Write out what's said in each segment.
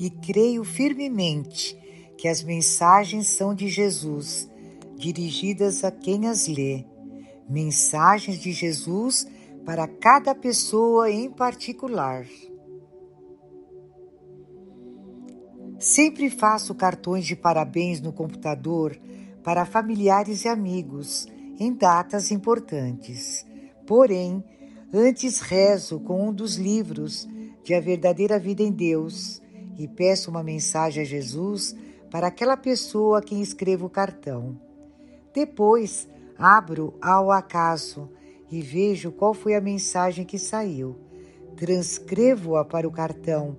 e creio firmemente que as mensagens são de Jesus, dirigidas a quem as lê. Mensagens de Jesus para cada pessoa em particular. Sempre faço cartões de parabéns no computador para familiares e amigos em datas importantes. Porém, antes rezo com um dos livros de A Verdadeira Vida em Deus e peço uma mensagem a Jesus para aquela pessoa a quem escrevo o cartão. Depois, abro ao acaso e vejo qual foi a mensagem que saiu. Transcrevo-a para o cartão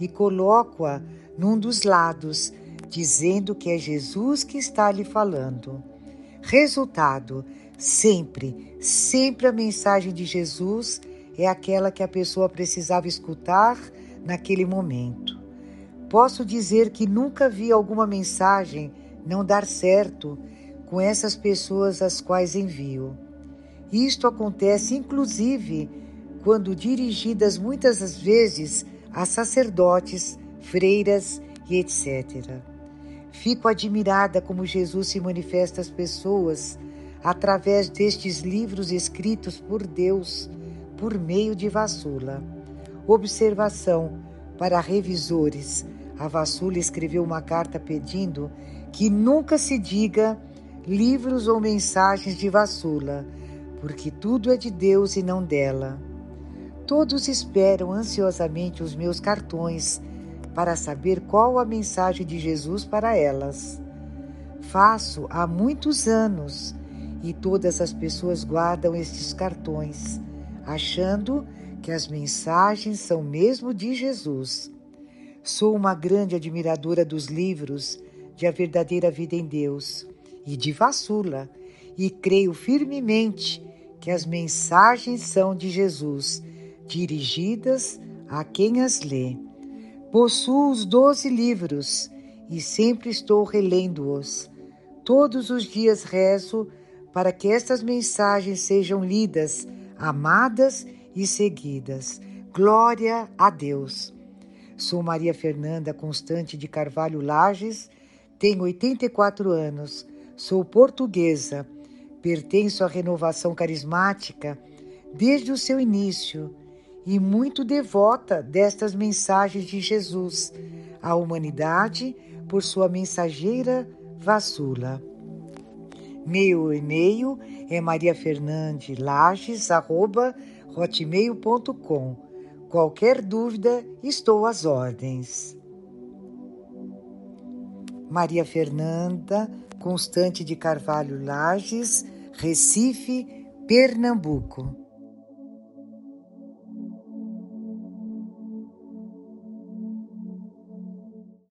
e coloco-a num dos lados, dizendo que é Jesus que está lhe falando. Resultado: sempre, sempre a mensagem de Jesus é aquela que a pessoa precisava escutar naquele momento. Posso dizer que nunca vi alguma mensagem não dar certo com essas pessoas às quais envio. Isto acontece inclusive quando dirigidas muitas vezes a sacerdotes, freiras e etc. Fico admirada como Jesus se manifesta às pessoas através destes livros escritos por Deus por meio de Vassula. Observação para revisores a Vassula escreveu uma carta pedindo que nunca se diga livros ou mensagens de Vassula, porque tudo é de Deus e não dela. Todos esperam ansiosamente os meus cartões para saber qual a mensagem de Jesus para elas. Faço há muitos anos e todas as pessoas guardam estes cartões, achando que as mensagens são mesmo de Jesus. Sou uma grande admiradora dos livros de A Verdadeira Vida em Deus e de Vassula, e creio firmemente que as mensagens são de Jesus, dirigidas a quem as lê. Possuo os doze livros e sempre estou relendo-os. Todos os dias rezo para que estas mensagens sejam lidas, amadas e seguidas. Glória a Deus. Sou Maria Fernanda Constante de Carvalho Lages, tenho 84 anos, sou portuguesa, pertenço à renovação carismática desde o seu início e muito devota destas mensagens de Jesus à humanidade por sua mensageira Vassula. Meu e-mail é mariafernandelages.hotmail.com Qualquer dúvida, estou às ordens. Maria Fernanda Constante de Carvalho Lages, Recife, Pernambuco.